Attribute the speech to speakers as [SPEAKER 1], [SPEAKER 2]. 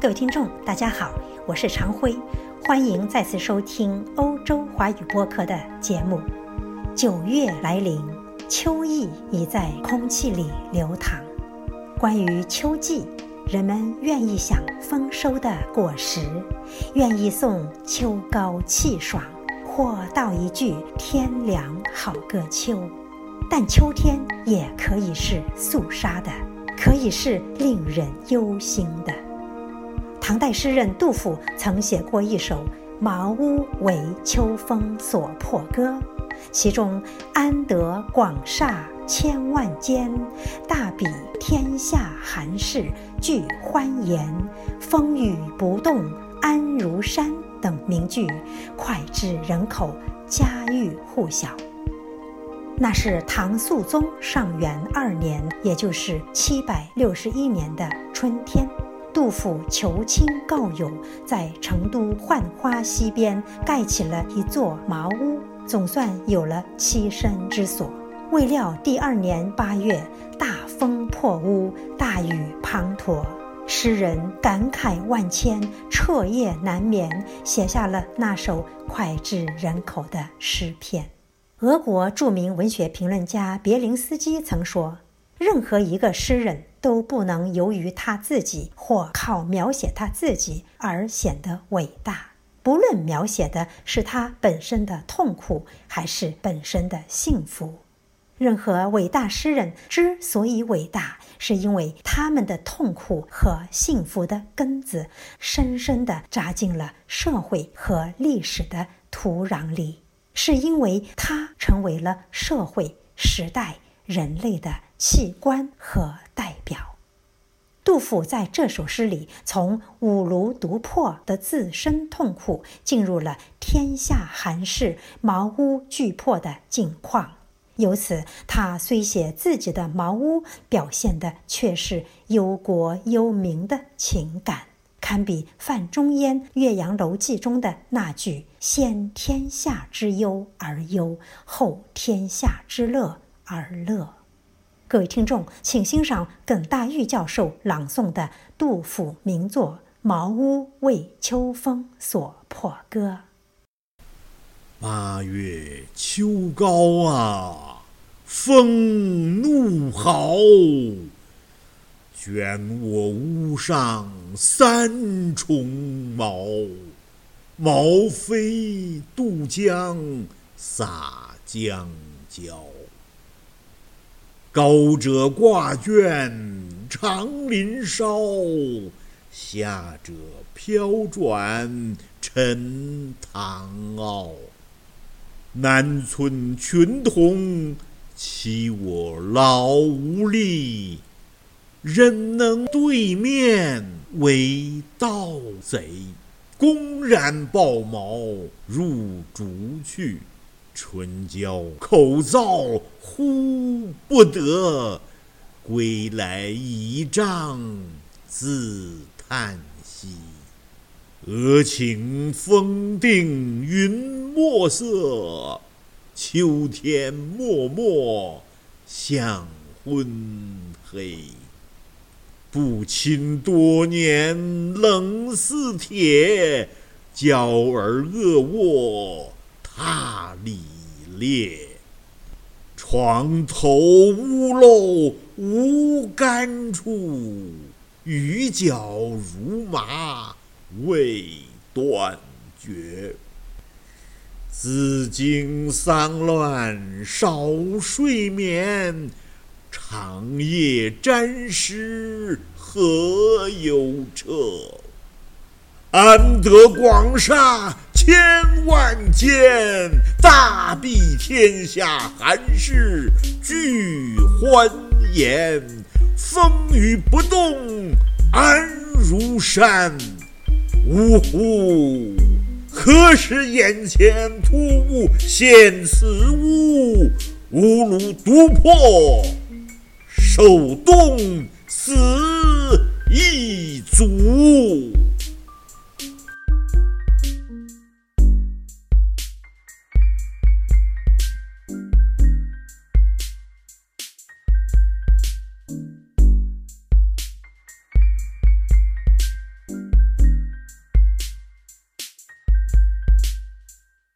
[SPEAKER 1] 各位听众，大家好，我是常辉，欢迎再次收听欧洲华语播客的节目。九月来临，秋意已在空气里流淌。关于秋季，人们愿意想丰收的果实，愿意送秋高气爽，或道一句天凉好个秋。但秋天也可以是肃杀的，可以是令人忧心的。唐代诗人杜甫曾写过一首《茅屋为秋风所破歌》，其中“安得广厦千万间，大比天下寒士俱欢颜。风雨不动安如山”等名句，脍炙人口，家喻户晓。那是唐肃宗上元二年，也就是七百六十一年的春天，杜甫求亲告友，在成都浣花溪边盖起了一座茅屋，总算有了栖身之所。未料第二年八月，大风破屋，大雨滂沱，诗人感慨万千，彻夜难眠，写下了那首脍炙人口的诗篇。俄国著名文学评论家别林斯基曾说：“任何一个诗人都不能由于他自己或靠描写他自己而显得伟大，不论描写的是他本身的痛苦还是本身的幸福。任何伟大诗人之所以伟大，是因为他们的痛苦和幸福的根子深深地扎进了社会和历史的土壤里。”是因为它成为了社会、时代、人类的器官和代。杜甫在这首诗里，从五炉独破的自身痛苦，进入了天下寒士茅屋俱破的境况。由此，他虽写自己的茅屋，表现的却是忧国忧民的情感。堪比范仲淹《岳阳楼记》中的那句“先天下之忧而忧，后天下之乐而乐”。各位听众，请欣赏耿大玉教授朗诵的杜甫名作《茅屋为秋风所破歌》。
[SPEAKER 2] 八月秋高啊，风怒号。卷我屋上三重茅，茅飞渡江洒江郊。高者挂卷长林梢，下者飘转沉塘坳。南村群童欺我老无力。忍能对面为盗贼，公然抱茅入竹去。春娇口燥呼不得，归来倚杖自叹息。俄顷风定云墨色，秋天漠漠向昏黑。不亲多年冷似铁，娇儿恶卧踏里裂。床头屋漏无干处，雨脚如麻未断绝。紫荆丧乱少睡眠。长夜沾湿何由彻？安得广厦千万间，大庇天下寒士俱欢颜。风雨不动安如山。呜呼！何时眼前突兀现此物？吾庐独破。手动死亦足。